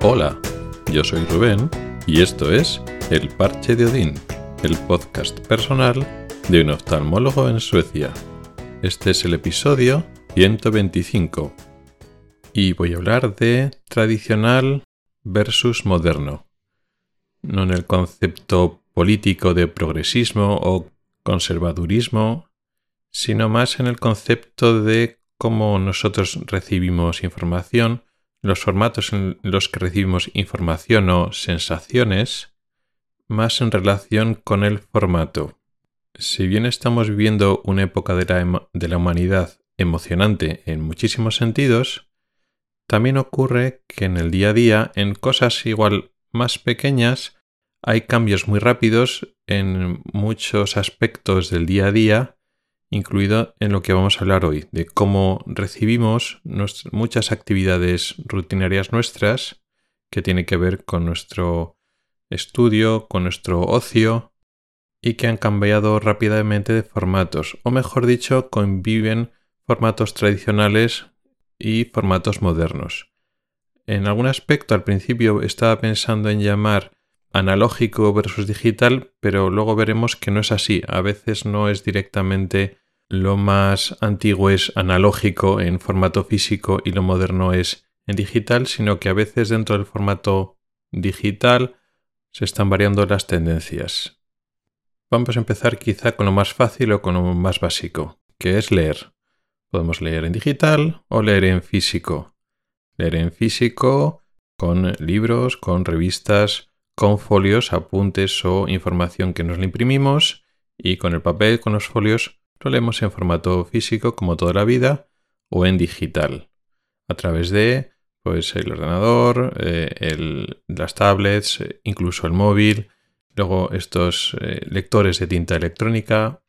Hola, yo soy Rubén y esto es El Parche de Odín, el podcast personal de un oftalmólogo en Suecia. Este es el episodio 125 y voy a hablar de tradicional versus moderno, no en el concepto político de progresismo o conservadurismo, sino más en el concepto de cómo nosotros recibimos información, los formatos en los que recibimos información o sensaciones, más en relación con el formato. Si bien estamos viviendo una época de la, de la humanidad emocionante en muchísimos sentidos, también ocurre que en el día a día, en cosas igual más pequeñas, hay cambios muy rápidos en muchos aspectos del día a día, incluido en lo que vamos a hablar hoy, de cómo recibimos muchas actividades rutinarias nuestras que tienen que ver con nuestro estudio, con nuestro ocio y que han cambiado rápidamente de formatos, o mejor dicho, conviven formatos tradicionales y formatos modernos. En algún aspecto al principio estaba pensando en llamar analógico versus digital, pero luego veremos que no es así. A veces no es directamente lo más antiguo es analógico en formato físico y lo moderno es en digital, sino que a veces dentro del formato digital se están variando las tendencias. Vamos a empezar quizá con lo más fácil o con lo más básico, que es leer. Podemos leer en digital o leer en físico. Leer en físico con libros, con revistas, con folios, apuntes o información que nos le imprimimos y con el papel, con los folios, lo leemos en formato físico como toda la vida o en digital a través de pues el ordenador, eh, las tablets, incluso el móvil, luego estos eh, lectores de tinta electrónica.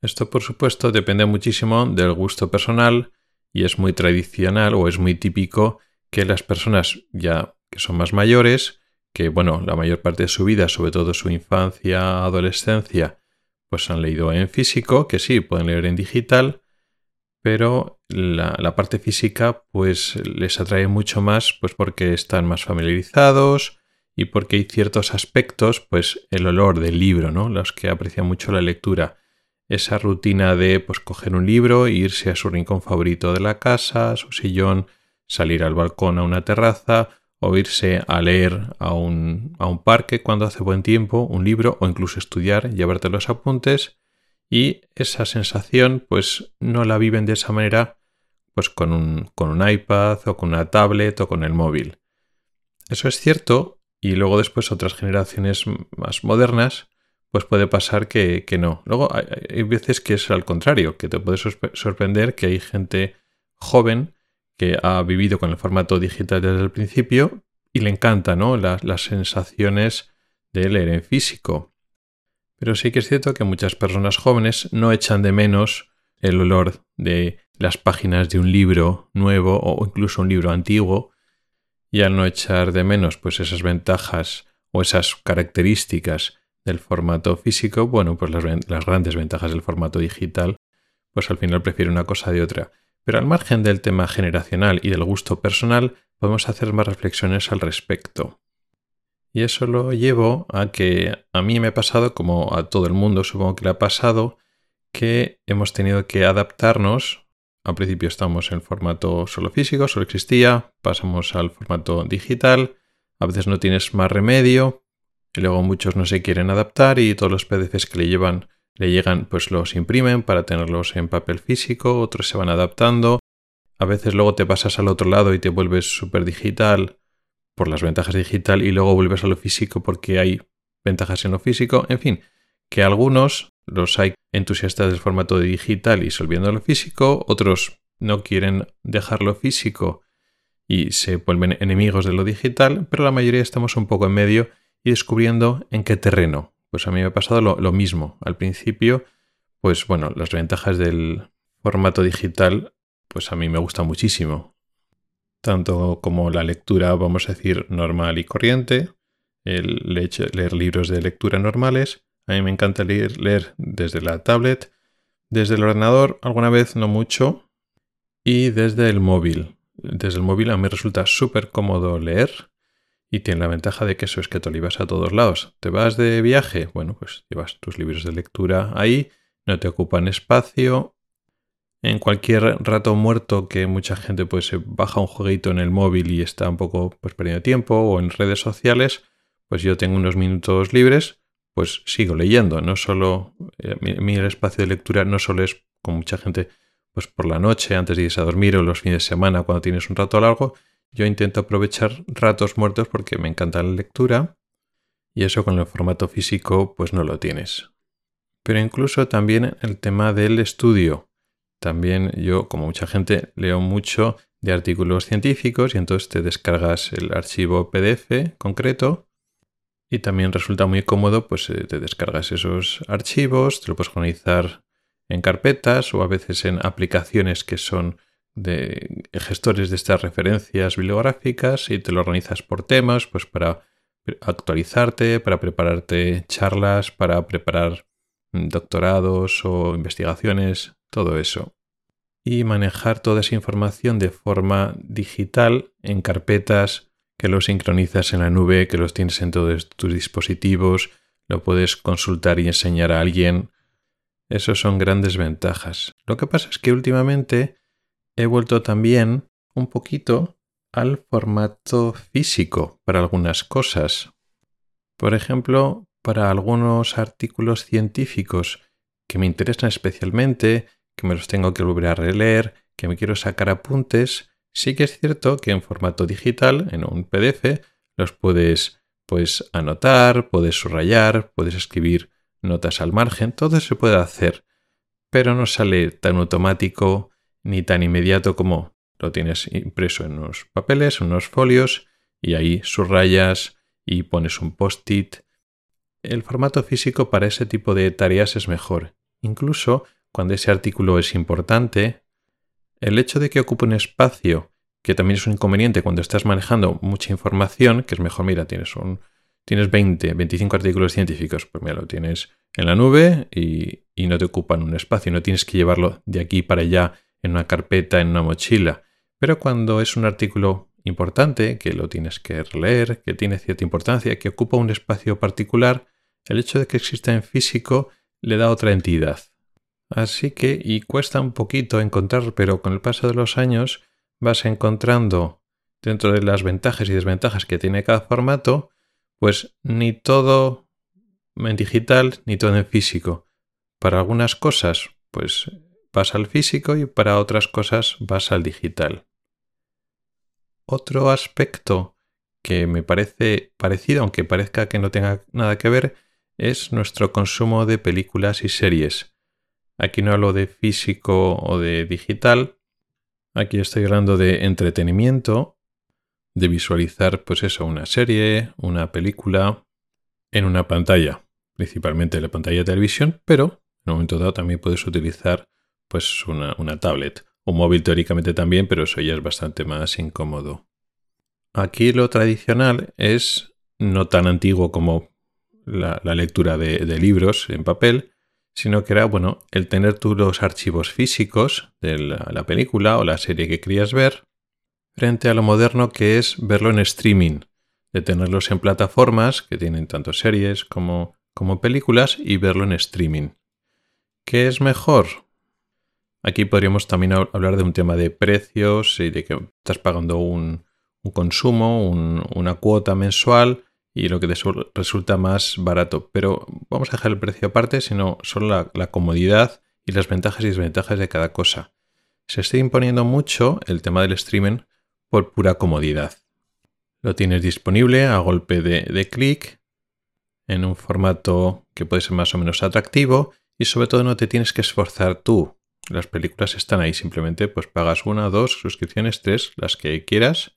Esto por supuesto depende muchísimo del gusto personal y es muy tradicional o es muy típico que las personas ya que son más mayores que, bueno, la mayor parte de su vida, sobre todo su infancia, adolescencia, pues han leído en físico, que sí, pueden leer en digital, pero la, parte física pues les atrae mucho más pues porque están más familiarizados y porque hay ciertos aspectos, pues el olor del libro, ¿no? Los que aprecian mucho la lectura. Esa rutina de pues coger un libro irse a su rincón favorito de la casa, su sillón, salir al balcón a una terraza o irse a leer a un, a un parque cuando hace buen tiempo, un libro o incluso estudiar, llevarte los apuntes y esa sensación pues no la viven de esa manera pues con un, con un iPad o con una tablet o con el móvil. Eso es cierto y luego después otras generaciones más modernas pues puede pasar que, que no. Luego hay, hay, veces que es al contrario, que te puede sorprender que hay gente joven que ha vivido con el formato digital desde el principio y le encanta ¿no? las, sensaciones de leer en físico. Pero sí que es cierto que muchas personas jóvenes no echan de menos el olor de las páginas de un libro nuevo o incluso un libro antiguo y al no echar de menos pues esas ventajas o esas características del formato físico, bueno, pues las, las grandes ventajas del formato digital, pues al final prefiere una cosa de otra. Pero al margen del tema generacional y del gusto personal, podemos hacer más reflexiones al respecto. Y eso lo llevo a que a mí me ha pasado, como a todo el mundo supongo que le ha pasado, que hemos tenido que adaptarnos. Al principio estamos en formato solo físico, solo existía, pasamos al formato digital, a veces no tienes más remedio, y luego muchos no se quieren adaptar y todos los PDFs que le llevan le llegan, pues los imprimen para tenerlos en papel físico, otros se van adaptando. A veces luego te pasas al otro lado y te vuelves súper digital por las ventajas digital y luego vuelves a lo físico porque hay ventajas en lo físico. En fin, que algunos los hay entusiastas del formato digital y solviendo lo físico, otros no quieren dejarlo físico y se vuelven enemigos de lo digital, pero la mayoría estamos un poco en medio y descubriendo en qué terreno pues a mí me ha pasado lo, mismo. Al principio, pues bueno, las ventajas del formato digital, pues a mí me gusta muchísimo. Tanto como la lectura, vamos a decir, normal y corriente, el leer libros de lectura normales. A mí me encanta leer, desde la tablet, desde el ordenador, alguna vez no mucho, y desde el móvil. desde el móvil a mí resulta súper cómodo leer y tiene la ventaja de que eso es que te lo a todos lados. ¿Te vas de viaje? Bueno, pues llevas tus libros de lectura ahí, no te ocupan espacio. En cualquier rato muerto que mucha gente pues se baja un jueguito en el móvil y está un poco pues perdiendo tiempo o en redes sociales, pues yo tengo unos minutos libres, pues sigo leyendo. No solo eh, mi, el espacio de lectura no solo es con mucha gente pues por la noche antes de irse a dormir o los fines de semana cuando tienes un rato largo, yo intento aprovechar ratos muertos porque me encanta la lectura y eso con el formato físico pues no lo tienes. Pero incluso también el tema del estudio. También yo, como mucha gente, leo mucho de artículos científicos y entonces te descargas el archivo PDF concreto y también resulta muy cómodo pues eh, te descargas esos archivos, te lo puedes organizar en carpetas o a veces en aplicaciones que son de gestores de estas referencias bibliográficas y te lo organizas por temas, pues para actualizarte, para prepararte charlas, para preparar doctorados o investigaciones, todo eso. Y manejar toda esa información de forma digital en carpetas que lo sincronizas en la nube, que los tienes en todos tus dispositivos, lo puedes consultar y enseñar a alguien. Esos son grandes ventajas. Lo que pasa es que últimamente he vuelto también un poquito al formato físico para algunas cosas. Por ejemplo, para algunos artículos científicos que me interesan especialmente, que me los tengo que volver a releer, que me quiero sacar apuntes, sí que es cierto que en formato digital, en un PDF, los puedes pues anotar, puedes subrayar, puedes escribir notas al margen, todo se puede hacer, pero no sale tan automático ni tan inmediato como lo tienes impreso en unos papeles, en unos folios, y ahí subrayas y pones un post-it. El formato físico para ese tipo de tareas es mejor. Incluso cuando ese artículo es importante, el hecho de que ocupe un espacio, que también es un inconveniente cuando estás manejando mucha información, que es mejor, mira, tienes un, tienes 20, 25 artículos científicos, pues mira, lo tienes en la nube y, y no te ocupan un espacio, no tienes que llevarlo de aquí para allá en una carpeta, en una mochila. Pero cuando es un artículo importante, que lo tienes que leer, que tiene cierta importancia, que ocupa un espacio particular, el hecho de que exista en físico le da otra entidad. Así que, y cuesta un poquito encontrar, pero con el paso de los años vas encontrando dentro de las ventajas y desventajas que tiene cada formato, pues ni todo en digital ni todo en físico. Para algunas cosas, pues vas al físico y para otras cosas vas al digital. Otro aspecto que me parece parecido, aunque parezca que no tenga nada que ver, es nuestro consumo de películas y series. Aquí no hablo de físico o de digital, aquí estoy hablando de entretenimiento, de visualizar pues eso, una serie, una película en una pantalla, principalmente la pantalla de televisión, pero en un momento dado también puedes utilizar pues una, tablet. Un móvil teóricamente también, pero eso ya es bastante más incómodo. Aquí lo tradicional es no tan antiguo como la, lectura de, libros en papel, sino que era, bueno, el tener tú los archivos físicos de la, película o la serie que querías ver, frente a lo moderno que es verlo en streaming, de tenerlos en plataformas que tienen tanto series como, como películas y verlo en streaming. ¿Qué es mejor? Aquí podríamos también hablar de un tema de precios y de que estás pagando un, consumo, una cuota mensual y lo que te resulta más barato. Pero vamos a dejar el precio aparte, sino solo la, comodidad y las ventajas y desventajas de cada cosa. Se está imponiendo mucho el tema del streaming por pura comodidad. Lo tienes disponible a golpe de clic en un formato que puede ser más o menos atractivo y sobre todo no te tienes que esforzar tú las películas están ahí, simplemente pues pagas una, dos suscripciones, tres, las que quieras.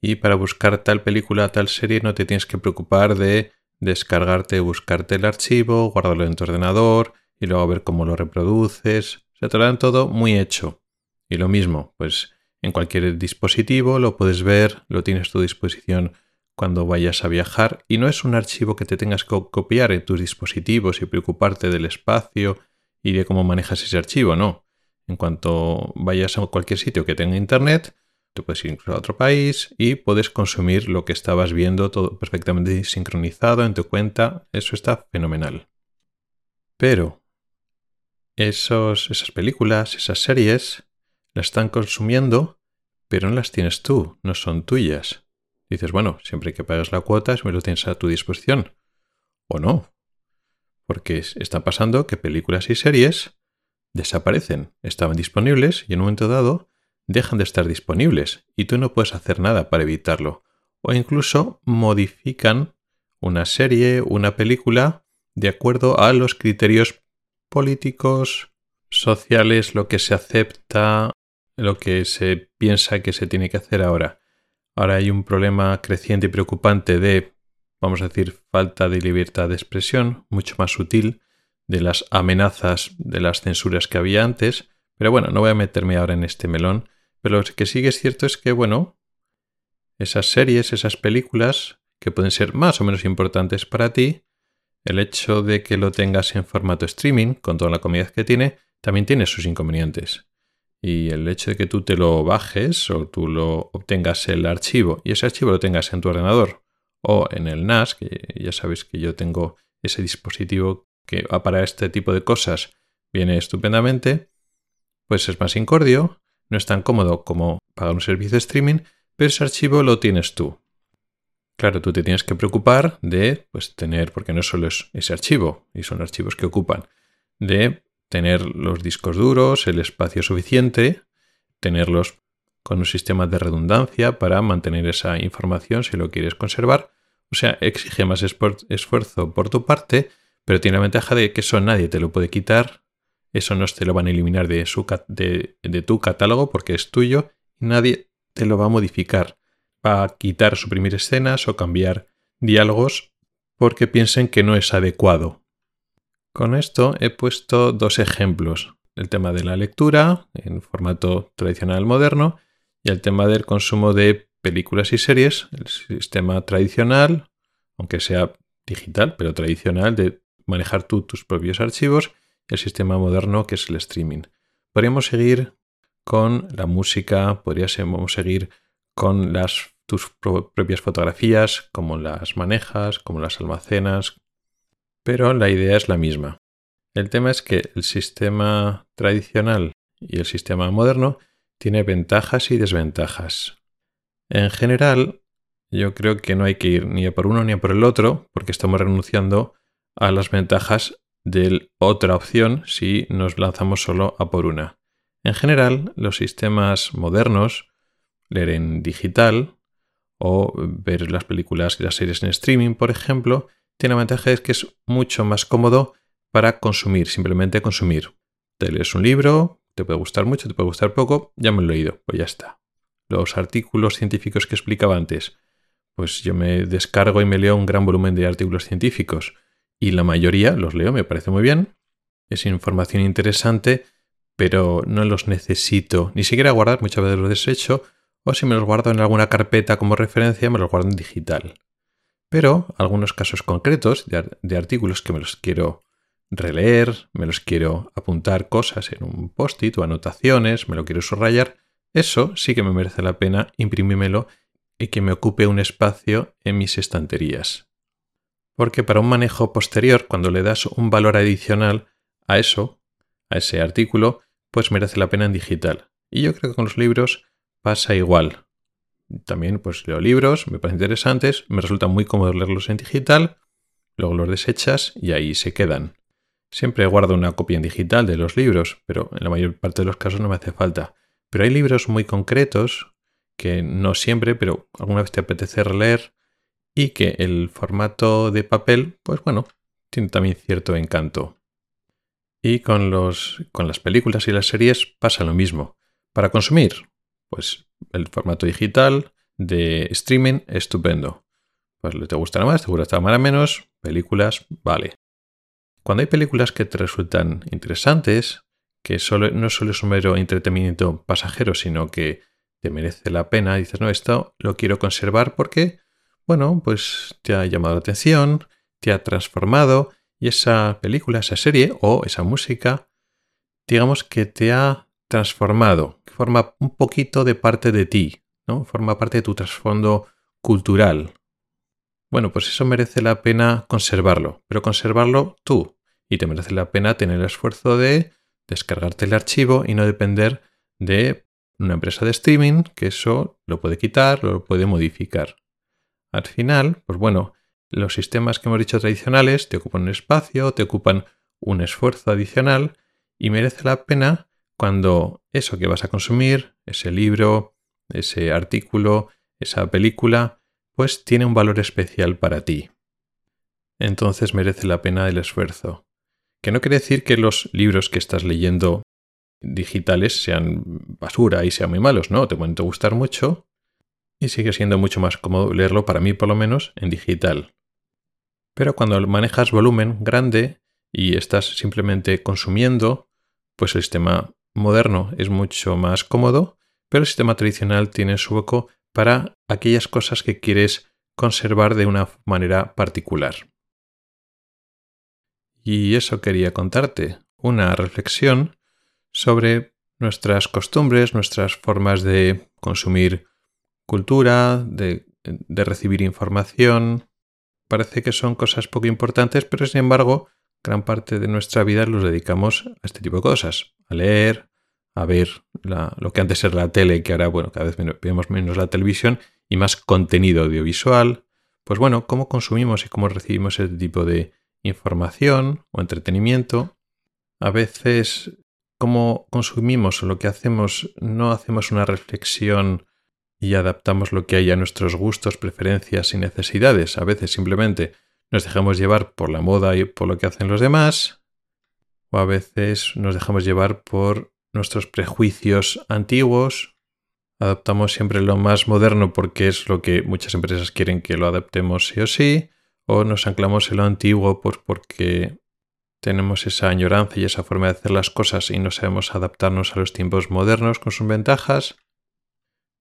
Y para buscar tal película, tal serie, no te tienes que preocupar de descargarte, buscarte el archivo, guardarlo en tu ordenador y luego ver cómo lo reproduces. Se te lo todo muy hecho. Y lo mismo, pues en cualquier dispositivo lo puedes ver, lo tienes a tu disposición cuando vayas a viajar y no es un archivo que te tengas que copiar en tus dispositivos y preocuparte del espacio y de cómo manejas ese archivo, no. En cuanto vayas a cualquier sitio que tenga internet, te puedes ir incluso a otro país y puedes consumir lo que estabas viendo todo perfectamente sincronizado en tu cuenta. Eso está fenomenal. Pero esos, esas películas, esas series, las están consumiendo, pero no las tienes tú, no son tuyas. Dices, bueno, siempre que pagas la cuota, me lo tienes a tu disposición. O no. Porque está pasando que películas y series desaparecen. Estaban disponibles y en un momento dado dejan de estar disponibles y tú no puedes hacer nada para evitarlo. O incluso modifican una serie, una película, de acuerdo a los criterios políticos, sociales, lo que se acepta, lo que se piensa que se tiene que hacer ahora. Ahora hay un problema creciente y preocupante de, vamos a decir, falta de libertad de expresión, mucho más sutil, de las amenazas, de las censuras que había antes. Pero bueno, no voy a meterme ahora en este melón. Pero lo que sí es cierto es que, bueno, esas series, esas películas, que pueden ser más o menos importantes para ti, el hecho de que lo tengas en formato streaming, con toda la comodidad que tiene, también tiene sus inconvenientes. Y el hecho de que tú te lo bajes o tú lo obtengas el archivo y ese archivo lo tengas en tu ordenador o en el NAS, que ya sabes que yo tengo ese dispositivo que para este tipo de cosas viene estupendamente, pues es más incordio, no es tan cómodo como pagar un servicio de streaming, pero ese archivo lo tienes tú. Claro, tú te tienes que preocupar de pues, tener, porque no solo es ese archivo, y son archivos que ocupan, de tener los discos duros, el espacio suficiente, tenerlos con un sistema de redundancia para mantener esa información si lo quieres conservar. O sea, exige más esfuerzo por tu parte, pero tiene la ventaja de que eso nadie te lo puede quitar, eso no te lo van a eliminar de, de tu catálogo porque es tuyo y nadie te lo va a modificar. Va a quitar, suprimir escenas o cambiar diálogos porque piensen que no es adecuado con esto he puesto dos ejemplos, el tema de la lectura en formato tradicional moderno y el tema del consumo de películas y series, el sistema tradicional, aunque sea digital, pero tradicional, de manejar tú tus propios archivos, y el sistema moderno que es el streaming. Podríamos seguir con la música, podríamos seguir con las, tus propias fotografías, cómo las manejas, cómo las almacenas, pero la idea es la misma. El tema es que el sistema tradicional y el sistema moderno tiene ventajas y desventajas. En general, yo creo que no hay que ir ni a por uno ni a por el otro, porque estamos renunciando a las ventajas de otra opción si nos lanzamos solo a por una. En general, los sistemas modernos, leer en digital o ver las películas y las series en streaming, por ejemplo, tiene la ventaja es que es mucho más cómodo para consumir, simplemente consumir. Te lees un libro, te puede gustar mucho, te puede gustar poco, ya me lo he leído, pues ya está. Los artículos científicos que explicaba antes, pues yo me descargo y me leo un gran volumen de artículos científicos y la mayoría los leo, me parece muy bien. Es información interesante, pero no los necesito ni siquiera guardar, muchas veces los desecho, o si me los guardo en alguna carpeta como referencia, me los guardo en digital. Pero algunos casos concretos de, artículos que me los quiero releer, me los quiero apuntar cosas en un post-it o anotaciones, me lo quiero subrayar, eso sí que me merece la pena imprimírmelo y que me ocupe un espacio en mis estanterías. Porque para un manejo posterior, cuando le das un valor adicional a eso, a ese artículo, pues merece la pena en digital. Y yo creo que con los libros pasa igual. También pues leo libros, me parecen interesantes, me resulta muy cómodo leerlos en digital, luego los desechas y ahí se quedan. Siempre guardo una copia en digital de los libros, pero en la mayor parte de los casos no me hace falta. Pero hay libros muy concretos que no siempre, pero alguna vez te apetece leer y que el formato de papel, pues bueno, tiene también cierto encanto. Y con, los, con las películas y las series pasa lo mismo. Para consumir, pues el formato digital de streaming, estupendo. Pues te gustará más, te gustará menos, películas, vale. Cuando hay películas que te resultan interesantes, que solo, no solo es un mero entretenimiento pasajero, sino que te merece la pena, dices, no, esto lo quiero conservar porque, bueno, pues te ha llamado la atención, te ha transformado y esa película, esa serie o esa música, digamos que te ha transformado, que forma un poquito de parte de ti. ¿no? Forma parte de tu trasfondo cultural. Bueno, pues eso merece la pena conservarlo, pero conservarlo tú. Y te merece la pena tener el esfuerzo de descargarte el archivo y no depender de una empresa de streaming que eso lo puede quitar, lo puede modificar. Al final, pues bueno, los sistemas que hemos dicho tradicionales te ocupan un espacio, te ocupan un esfuerzo adicional y merece la pena cuando eso que vas a consumir, ese libro, ese artículo, esa película, pues tiene un valor especial para ti. Entonces merece la pena el esfuerzo. Que no quiere decir que los libros que estás leyendo digitales sean basura y sean muy malos, no, te pueden gustar mucho y sigue siendo mucho más cómodo leerlo, para mí por lo menos, en digital. Pero cuando manejas volumen grande y estás simplemente consumiendo, pues el sistema moderno es mucho más cómodo, pero el sistema tradicional tiene su hueco para aquellas cosas que quieres conservar de una manera particular. Y eso quería contarte, una reflexión sobre nuestras costumbres, nuestras formas de consumir cultura, de, recibir información. Parece que son cosas poco importantes, pero sin embargo, gran parte de nuestra vida los dedicamos a este tipo de cosas, a leer, a ver lo que antes era la tele, que ahora, bueno, cada vez vemos menos la televisión y más contenido audiovisual. Pues bueno, cómo consumimos y cómo recibimos este tipo de información o entretenimiento. A veces cómo consumimos o lo que hacemos, no hacemos una reflexión y adaptamos lo que hay a nuestros gustos, preferencias y necesidades. A veces simplemente nos dejamos llevar por la moda y por lo que hacen los demás, o a veces nos dejamos llevar por nuestros prejuicios antiguos. Adaptamos siempre lo más moderno porque es lo que muchas empresas quieren que lo adaptemos sí o sí, o nos anclamos en lo antiguo porque tenemos esa añoranza y esa forma de hacer las cosas y no sabemos adaptarnos a los tiempos modernos con sus ventajas.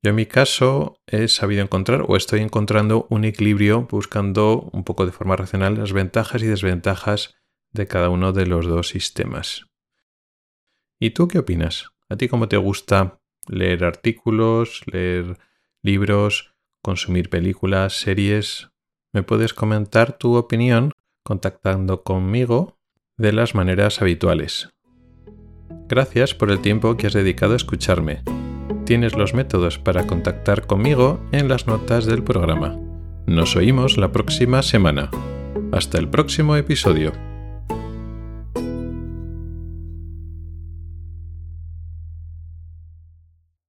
Yo en mi caso he sabido encontrar o estoy encontrando un equilibrio buscando un poco de forma racional las ventajas y desventajas de cada uno de los dos sistemas. ¿Y tú qué opinas? ¿A ti cómo te gusta leer artículos, leer libros, consumir películas, series? Me puedes comentar tu opinión contactando conmigo de las maneras habituales. Gracias por el tiempo que has dedicado a escucharme. Tienes los métodos para contactar conmigo en las notas del programa. Nos oímos la próxima semana. Hasta el próximo episodio.